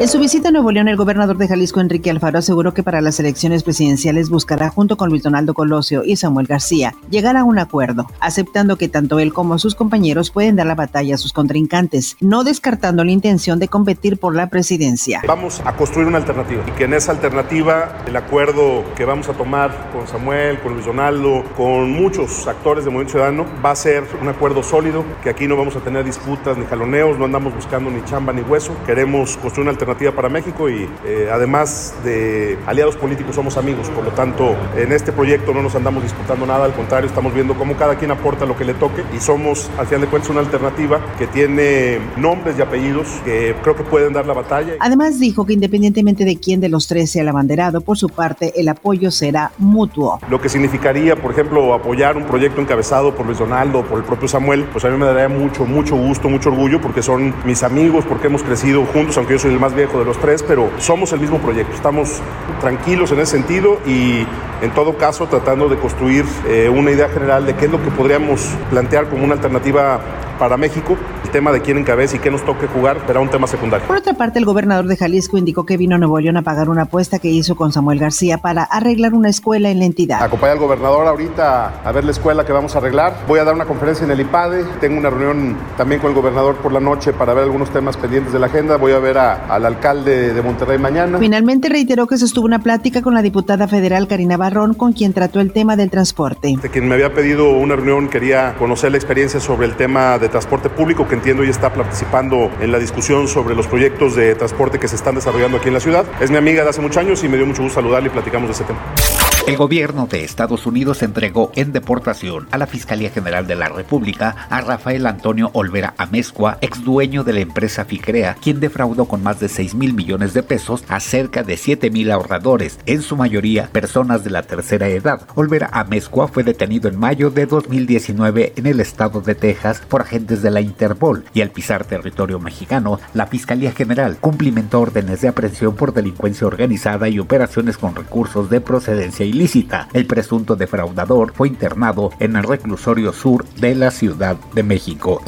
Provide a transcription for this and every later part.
En su visita a Nuevo León, el gobernador de Jalisco, Enrique Alfaro, aseguró que para las elecciones presidenciales buscará, junto con Luis Donaldo Colosio y Samuel García, llegar a un acuerdo, aceptando que tanto él como sus compañeros pueden dar la batalla a sus contrincantes, no descartando la intención de competir por la presidencia. Vamos a construir una alternativa y que en esa alternativa el acuerdo que vamos a tomar con Samuel, con Luis Donaldo, con muchos actores de Movimiento Ciudadano, va a ser un acuerdo sólido, que aquí no vamos a tener disputas ni jaloneos, no andamos buscando ni chamba ni hueso, queremos construir una alternativa para México y eh, además de aliados políticos somos amigos, por lo tanto en este proyecto no nos andamos disputando nada, al contrario estamos viendo cómo cada quien aporta lo que le toque y somos al final de cuentas una alternativa que tiene nombres y apellidos que creo que pueden dar la batalla. Además dijo que independientemente de quién de los tres sea el abanderado, por su parte el apoyo será mutuo. Lo que significaría, por ejemplo, apoyar un proyecto encabezado por Luis Donaldo, por el propio Samuel, pues a mí me daría mucho, mucho gusto, mucho orgullo porque son mis amigos, porque hemos crecido juntos, aunque yo soy el más viejo de los tres, pero somos el mismo proyecto. Estamos tranquilos en ese sentido y en todo caso tratando de construir eh, una idea general de qué es lo que podríamos plantear como una alternativa para México. El tema de quién encabeza y qué nos toque jugar será un tema secundario. Por otra parte, el gobernador de Jalisco indicó que vino a Nuevo León a pagar una apuesta que hizo con Samuel García para arreglar una escuela en la entidad. Acompaña al gobernador ahorita a ver la escuela que vamos a arreglar. Voy a dar una conferencia en el IPADE. Tengo una reunión también con el gobernador por la noche para ver algunos temas pendientes de la agenda. Voy a ver al alcalde de Monterrey mañana. Finalmente reiteró que se estuvo una plática con la diputada federal Karina Barrón, con quien trató el tema del transporte. De quien me había pedido una reunión quería conocer la experiencia sobre el tema de transporte público, que entiendo ya está participando en la discusión sobre los proyectos de transporte que se están desarrollando aquí en la ciudad. Es mi amiga de hace muchos años y me dio mucho gusto saludarle y platicamos de ese tema. El gobierno de Estados Unidos entregó en deportación a la Fiscalía General de la República a Rafael Antonio Olvera Amezcua, ex dueño de la empresa Ficrea, quien defraudó con más de 6 mil millones de pesos a cerca de 7 mil ahorradores, en su mayoría personas de la tercera edad. Olvera Amezcua fue detenido en mayo de 2019 en el estado de Texas por agentes de la Interpol y al pisar territorio mexicano, la Fiscalía General cumplimentó órdenes de aprehensión por delincuencia organizada y operaciones con recursos de procedencia ilícita. El presunto defraudador fue internado en el reclusorio sur de la Ciudad de México.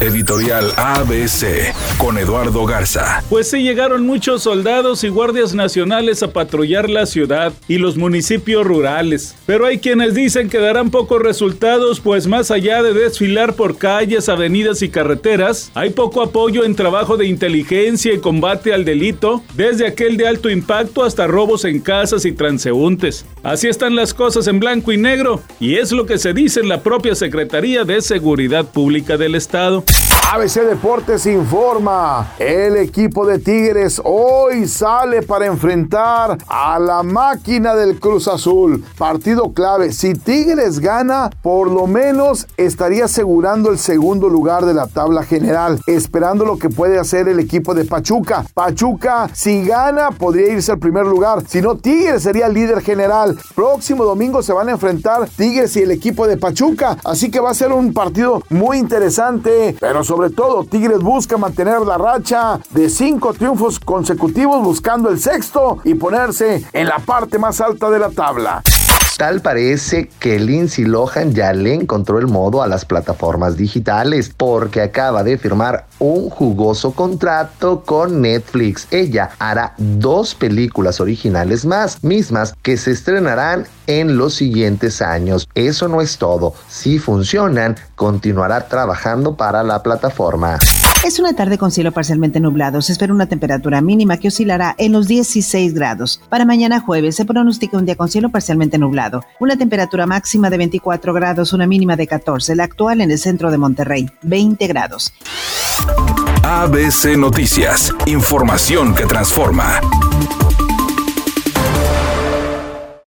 Editorial ABC con Eduardo Garza. Pues sí llegaron muchos soldados y guardias nacionales a patrullar la ciudad y los municipios rurales. Pero hay quienes dicen que darán pocos resultados, pues más allá de desfilar por calles, avenidas y carreteras, hay poco apoyo en trabajo de inteligencia y combate al delito, desde aquel de alto impacto hasta robos en casas y transeúntes. Así están las cosas en blanco y negro, y es lo que se dice en la propia Secretaría de Seguridad Pública del Estado. ABC Deportes informa, el equipo de Tigres hoy sale para enfrentar a la máquina del Cruz Azul. Partido clave, si Tigres gana, por lo menos estaría asegurando el segundo lugar de la tabla general, esperando lo que puede hacer el equipo de Pachuca. Pachuca, si gana, podría irse al primer lugar, si no, Tigres sería el líder general. Próximo domingo se van a enfrentar Tigres y el equipo de Pachuca, así que va a ser un partido muy interesante, pero sobre sobre todo, Tigres busca mantener la racha de cinco triunfos consecutivos buscando el sexto y ponerse en la parte más alta de la tabla. Tal parece que Lindsay Lohan ya le encontró el modo a las plataformas digitales porque acaba de firmar un jugoso contrato con Netflix. Ella hará dos películas originales más, mismas que se estrenarán en los siguientes años. Eso no es todo. Si funcionan, continuará trabajando para la plataforma. Es una tarde con cielo parcialmente nublado. Se espera una temperatura mínima que oscilará en los 16 grados. Para mañana jueves se pronostica un día con cielo parcialmente nublado. Una temperatura máxima de 24 grados, una mínima de 14. La actual en el centro de Monterrey, 20 grados. ABC Noticias. Información que transforma.